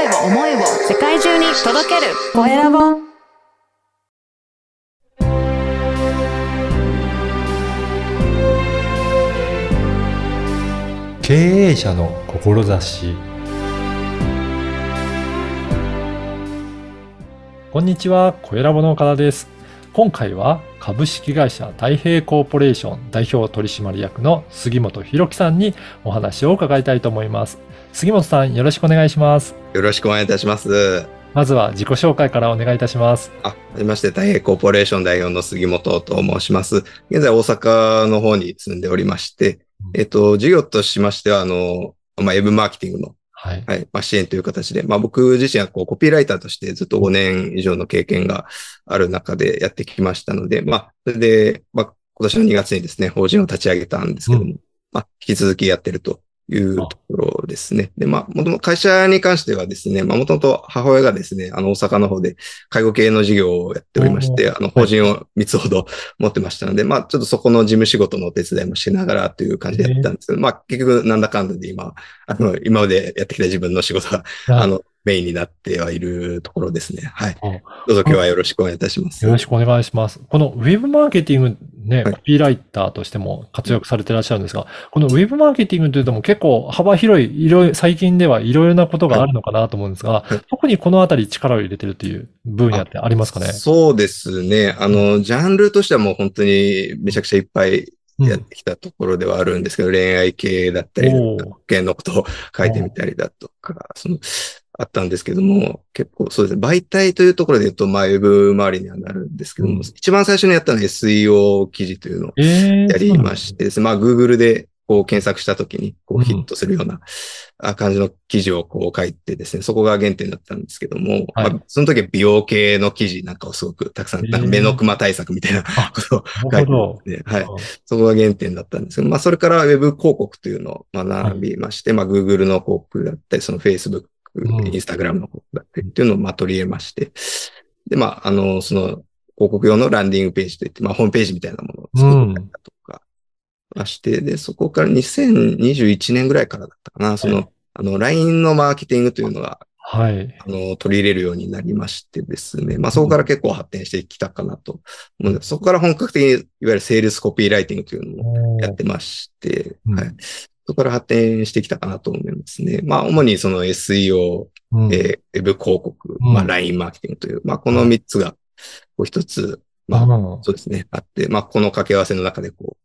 声を思いを世界中に届ける。コエラボ。経営者の志。こんにちは、小ラボの岡田です。今回は株式会社太平コーポレーション代表取締役の杉本博樹さんにお話を伺いたいと思います。杉本さん、よろしくお願いします。よろしくお願いいたします。まずは自己紹介からお願いいたします。あ、はじめまして、太平コーポレーション代表の杉本と申します。現在大阪の方に住んでおりまして、えっと、事業としましては、あの、まあ、ウェブマーケティングの、はい。はい、まあ、支援という形で、まあ、僕自身はこう、コピーライターとしてずっと5年以上の経験がある中でやってきましたので、まあ、それで、まあ、今年の2月にですね、法人を立ち上げたんですけども、まあ、引き続きやってるというところですね。で、まあ、もともと会社に関してはですね、まあ、もともと母親がですね、あの、大阪の方で介護系の事業をやっておりまして、あの、法人を3つほど持ってましたので、まあ、ちょっとそこの事務仕事のお手伝いもしながらという感じでやってたんですけど、まあ、結局、なんだかんだで今、あの、今までやってきた自分の仕事が、あの、メインになってはいるところですね。はい。どうぞ今日はよろしくお願いいたします。よろしくお願いします。このウェブマーケティングね、はいコピーライターとしても活躍されていらっしゃるんですが、このウェブマーケティングというとも結構幅広い、いろいろ、最近ではいろいろなことがあるのかなと思うんですが、はい特にこのあたり力を入れてるという分野ってありますかね？そうですね。あの、ジャンルとしてはもう本当にめちゃくちゃいっぱいうんやってきたところではあるんですけど、恋愛系だったり、保険のことを書いてみたりだとか、その、あったんですけども、結構そうですね。媒体というところで言うと、まあ、ウェブ周りにはなるんですけども、うん一番最初にやったのは SEO 記事というのをええやりましてですね。まあ、Google でこう検索したときに、こうヒットするようなあ感じの記事をこう書いてですね、そこが原点だったんですけども、はいまあ、その時は美容系の記事なんかをすごくたくさん、なんか目のクマ対策みたいなあことを書ない。てはい。そこが原点だったんですけど、まあ、それからウェブ広告というのを学びまして、まあ、Google の広告だったり、その Facebook、うん Instagram の広告だったりっていうのをまあ取り入れまして、で、まあ、あの、その広告用のランディングページといって、まあ、ホームページみたいなものを作ったりだとか、まして、で、そこから2021年ぐらいからだったかな、その、はいあの、LINE のマーケティングというのが、はい。あの、取り入れるようになりましてですね。まあ、そこから結構発展してきたかなと思うんです。そこから本格的に、いわゆるセールスコピーライティングというのもやってまして、うんはい。そこから発展してきたかなと思いますね。まあ、主にその SEO、うんえーウェブ広告、うんまあ、LINE マーケティングという、まあ、この3つが、こう一つ、まあ、うんそうですね、あって、まあ、この掛け合わせの中でこ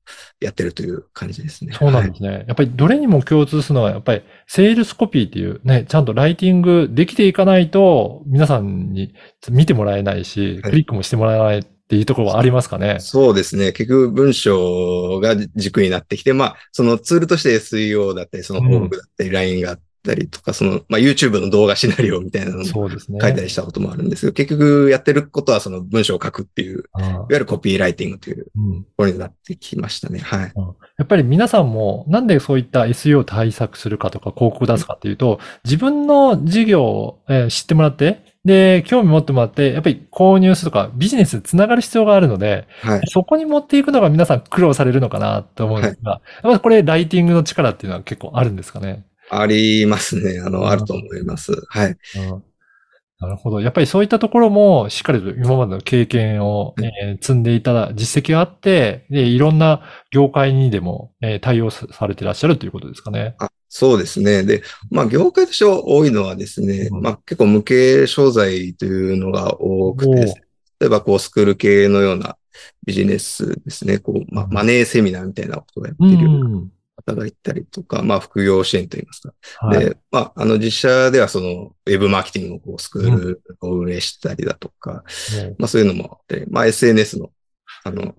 う、やってるという感じですね。そうなんですね。やっぱりどれにも共通するのは、やっぱりセールスコピーっていうね、ちゃんとライティングできていかないと、皆さんに見てもらえないし、はいクリックもしてもらえないっていうところはありますかね？そうですね。結局文章が軸になってきて、まあ、そのツールとして SEO だったり、その広告だったり、LINE があったりとか、その、まあ、YouTube の動画シナリオみたいなのも。書いたりしたこともあるんですけど、結局やってることはその文章を書くっていう、いわゆるコピーライティングというとうんころになってきましたね。はい。やっぱり皆さんも、なんでそういった SEO を対策するかとか広告出すかっていうと、自分の事業を、えー知ってもらって、で、興味持ってもらって、やっぱり購入するとかビジネスにつながる必要があるので、はい。そこに持っていくのが皆さん苦労されるのかなと思うんですが、やっぱりこれライティングの力っていうのは結構あるんですかね？ありますね。あうんの、あると思います。はい。うんなるほど。やっぱりそういったところも、しっかりと今までの経験を、うんえー積んでいた実績があって、で、いろんな業界にでも、えー対応さされていらっしゃるということですかね。あ、そうですね。で、まあ、業界として多いのはですね、うんまあ、結構無形商材というのが多くて例えばこう、スクール系のようなビジネスですね、こう、まマネーセミナーみたいなことをやってるようん。な方がいたりとか、まあ、副業支援といいますか。はい。で、まあ、あの、実社ではその、ウェブマーケティングのこうスクールを運営したりだとか、もうまあ、そういうのもあって、まあ、SNS の、あの、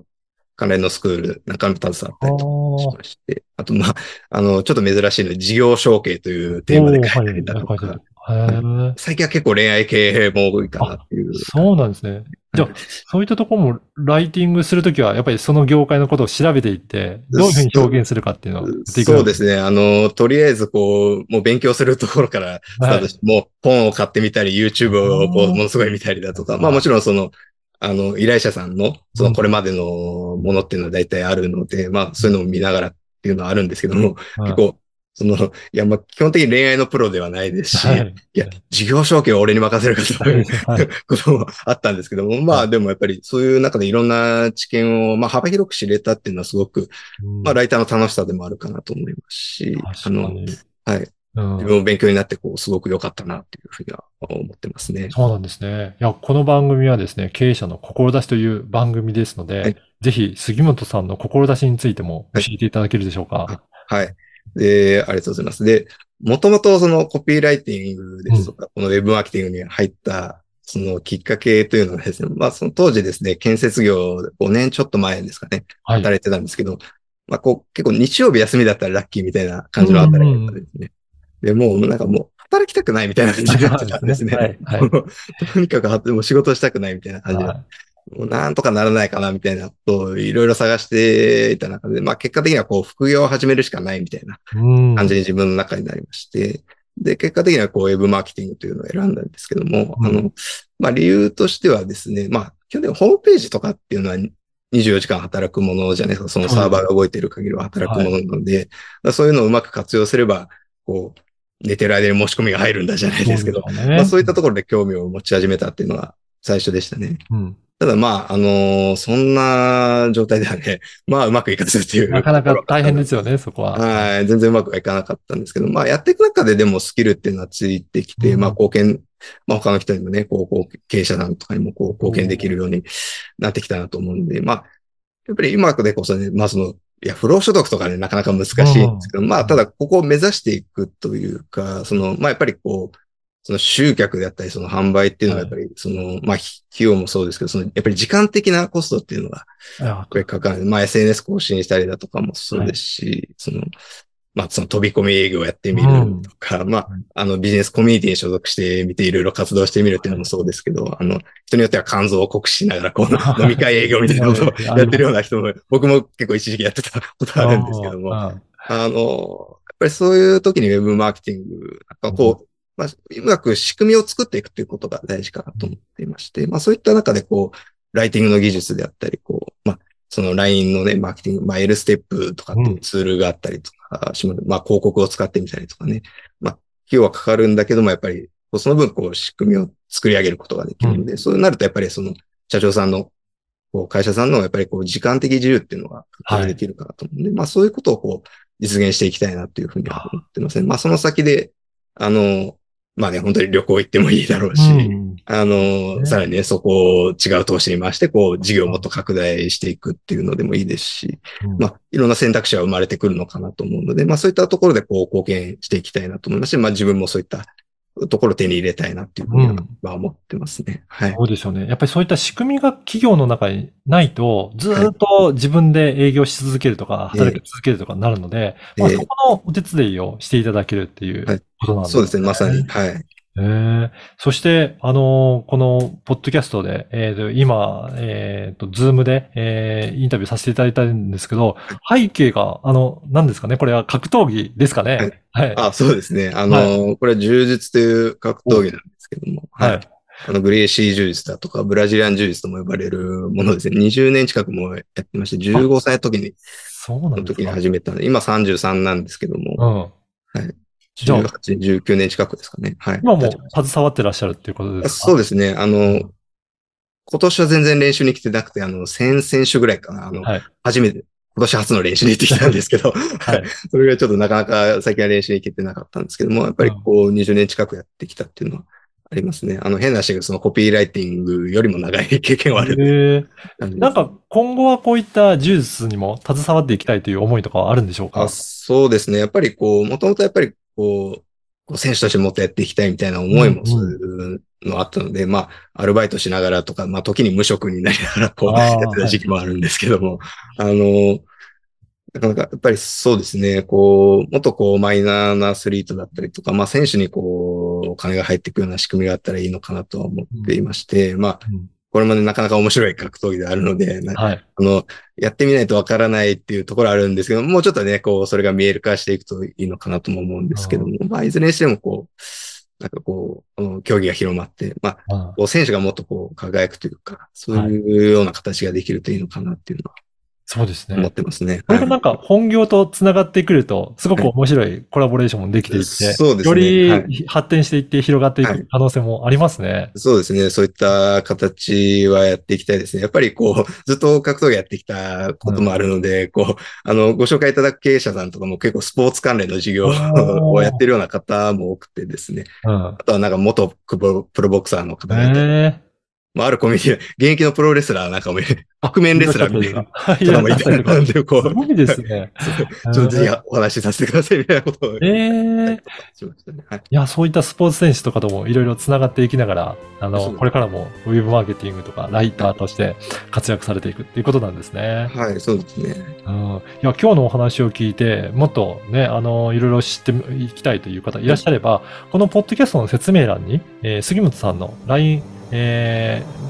関連のスクール、中身携わったりとかしまして、あと、まあ、あの、ちょっと珍しいので、事業承継というテーマで書いたりだとかはい最近は結構恋愛系も多いかなっていう。そうなんですね。じゃあ、そういったところもライティングするときは、やっぱりその業界のことを調べていって、どういうふうに表現するかっていうのをそうですね。あの、とりあえずこう、もう勉強するところからスタートして、もう本を買ってみたり、YouTube をこう、ものすごい見たりだとか、まあもちろんその、あの、依頼者さんの、そのこれまでのものっていうのは大体あるので、まあそういうのを見ながらっていうのはあるんですけども、はい。結構、その、いや、まあ、基本的に恋愛のプロではないですし、、はいい。や、事業承継を俺に任せるかというはいこともあったんですけども、まあでもやっぱりそういう中でいろんな知見を、まあ幅広く知れたっていうのはすごく、うんまあライターの楽しさでもあるかなと思いますし、あの。はい。うん自分も勉強になって、こう、すごく良かったなっていうふうには思ってますね。そうなんですね。いや、この番組はですね、経営者の志という番組ですので、はいぜひ杉本さんの志についても教えていただけるでしょうか？はい。で、ありがとうございます。で、もともとそのコピーライティングですとか、このウェブマーケティングに入った、そのきっかけというのはですね、まあその当時ですね、建設業5年ちょっと前ですかね、はい。働いてたんですけど、まあこう結構日曜日休みだったらラッキーみたいな感じの働き方ですね。で、もうなんかもう働きたくないみたいな感じになってたんですね。はい。はい。とにかくはもう仕事したくないみたいな感じで、はもうなんとかならないかなみたいなことをいろいろ探していた中で、まあ結果的にはこう副業を始めるしかないみたいなうん。感じに自分の中になりまして、で、結果的にはこうウェブマーケティングというのを選んだんですけども、うんあの、まあ理由としてはですね、まあ基本的にホームページとかっていうのは24時間働くものじゃないですか、そのサーバーが動いている限りは働くものなので、まあそういうのをうまく活用すれば、こう、寝てる間に申し込みが入るんだじゃないですけど、そうねまあそういったところで興味を持ち始めたっていうのが最初でしたね。うん。ただまあ、あのーそんな状態ではね、まあうまくいかずっていう。なかなか大変ですよね、そこは。はい。全然うまくはいかなかったんですけど、まあやっていく中ででもスキルっていうのはついてきて、うんまあ貢献、まあ他の人にもね、こう、こう経営者さんとかにもこう貢献できるようになってきたなと思うんで、まあ、やっぱり今でこそね、まあその、いや、不労所得とかね、なかなか難しいんですけど、まあ、ただ、ここを目指していくというか、その、まあ、やっぱりこう、その集客であったり、その販売っていうのはやっぱり、その、まあ、費用もそうですけど、その、やっぱり時間的なコストっていうのが、いややっぱりかかる。まあ、SNS 更新したりだとかもそうですし、その、まあ、その飛び込み営業をやってみるとか、まあ、あの、ビジネスコミュニティに所属してみていろいろ活動してみるっていうのもそうですけど、あの、人によっては肝臓を酷使しながら、こう、飲み会営業みたいなことをやってるような人も、僕も結構一時期やってたことあるんですけども、ああの、やっぱりそういう時にウェブマーケティング、なんかこう、まあ、うまく仕組みを作っていくということが大事かなと思っていまして、まあそういった中でこう、ライティングの技術であったり、こう、まあ、その LINE のね、マーケティング、まあ L ステップとかっていうツールがあったりとかします、まあ広告を使ってみたりとかね、まあ、費用はかかるんだけども、やっぱり、その分、こう、仕組みを作り上げることができるので、そうなると、やっぱりその、社長さんの、こう、会社さんの、やっぱりこう、時間的自由っていうのが、確保できるかなと思うんで、まあそういうことをこう、実現していきたいなっていうふうには思ってますね。まあその先で、あの、まあね、本当に旅行行ってもいいだろうし、うん。あの、ね。さらにね、そこを違う投資に回して、こう、事業をもっと拡大していくっていうのでもいいですし、うん。まあ、いろんな選択肢は生まれてくるのかなと思うので、まあ、そういったところで、こう、貢献していきたいなと思いますし、まあ、自分もそういったところを手に入れたいなっていうふうにはうんまあ思ってますね。はい。そうですよね。やっぱりそういった仕組みが企業の中にないと、ずーっと自分で営業し続けるとか、ええ働き続けるとかになるので、まあ、ええそこのお手伝いをしていただけるっていうはいことなんですそうですね、まさに。。はい。ええそして、あのーこの、ポッドキャストで、えーと今、えっ、と、ズームで、えーインタビューさせていただいたんですけど、背景が、あの、何ですかね？これは格闘技ですかね？はい。あ、そうですね。あの、これは柔術という格闘技なんですけども、はい。あの、グレーシー柔術だとか、ブラジリアン柔術とも呼ばれるものですね。20年近くもやってまして、15歳の時に、そうなんですの時にか。始めたんで、今33なんですけども、うん。じゃあ18、19年近くですかね。はい。今も携わってらっしゃるっていうことたですか？そうですね。あの、今年は全然練習に来てなくて、あの、先々週ぐらいかな。あの、はい。初めて、今年初の練習に行ってきたんですけど、はい。それぐらいちょっとなかなか最近は練習に行けてなかったんですけども、やっぱりこう20年近くやってきたっていうのはありますね。あの変な話がそのコピーライティングよりも長い経験はあるええ感じですなんか、今後はこういった柔術にも携わっていきたいという思いとかはあるんでしょうか？あそうですね。やっぱりこう、もともとやっぱりこう、こう選手としてもっとやっていきたいみたいな思いもそういうのあったので、まあ、アルバイトしながらとか、まあ、時に無職になりながらこう、やってた時期もあるんですけども、あの、なかなかやっぱりそうですね、こう、もっとこう、マイナーなアスリートだったりとか、まあ、選手にこう、お金が入っていくような仕組みがあったらいいのかなとは思っていまして、まあ、うんこれまでなかなか面白い格闘技であるので、なはい。あの、やってみないとわからないっていうところあるんですけど、もうちょっとね、こう、それが見える化していくといいのかなとも思うんですけども、まあ、いずれにしてもこう、なんかこう、競技が広まって、まあ、選手がもっとこう、輝くというか、そういうような形ができるといいのかなっていうのはそうですね。思ってますね。これがなんか本業と繋がってくると、すごく面白いコラボレーションもできていって、そうですねよりはい発展していって広がっていはいく可能性もありますね。そうですね。そういった形はやっていきたいですね。やっぱりこう、ずっと格闘技やってきたこともあるので、こう、あの、ご紹介いただく経営者さんとかも結構スポーツ関連の事業ーをやってるような方も多くてですね。うん。あとはなんか元プロボクサーの方がいて、えまあ、あるコミュニティ、現役のプロレスラーなんかも覆面レスラーみたいなはい。人もいたりなんで、こう、すごいですね。ちょっとぜひお話しさせてくださいみたいなことをええしましたね。はい。いや、そういったスポーツ選手とかともいろいろ繋がっていきながら、あの、これからもウェブマーケティングとかライターとして活躍されていくっていうことなんですね。はい、そうですね。うん。いや、今日のお話を聞いて、もっとね、あの、いろいろ知っていきたいという方いらっしゃれば、このポッドキャストの説明欄に、えー杉本さんの LINE、えー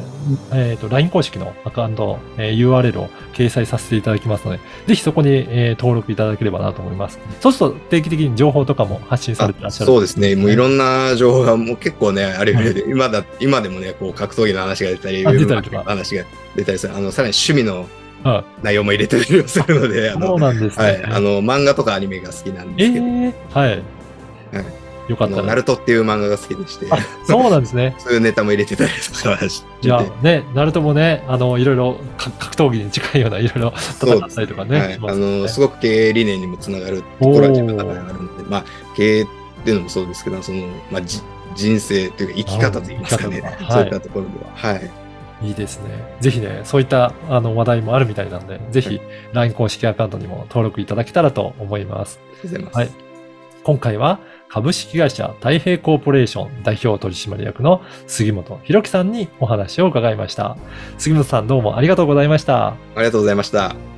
えーと、LINE 公式のアカウント、えー URL を掲載させていただきますので、ぜひそこに、えー登録いただければなと思います。そうすると定期的に情報とかも発信されてらっしゃる。そうですね。もういろんな情報がもう結構ね、あれよりで、今だ、今でもね、こう格闘技の話が出たり、出たりと話が出たりする。あの、さらに趣味のうん内容も入れてたりするので、あその、うなんですね。はい、あの、漫画とかアニメが好きなんでえすけど、ー、はい。よかったら。ルトっていう漫画が好きでして、あ、そうなんですね。そういうネタも入れてたりとかしてじゃあね、ナルトもね、あの、いろいろか格闘技に近いような、いろいろ戦ったりとかね。はいあの、すごく経営理念にもつながるところは自分の中であるので、まあ、経営っていうのもそうですけど、その、まあ、じ人生というか生き方といいますかねあ生き方。とかそういったところでは。はい。いいですね。ぜひね、そういったあの話題もあるみたいなんで、ぜひ LINE 公式アカウントにも登録いただけたらと思います。ありがとうございます。はい今回は株式会社太平コーポレーション代表取締役の杉本博樹さんにお話を伺いました。杉本さんどうもありがとうございました。ありがとうございました。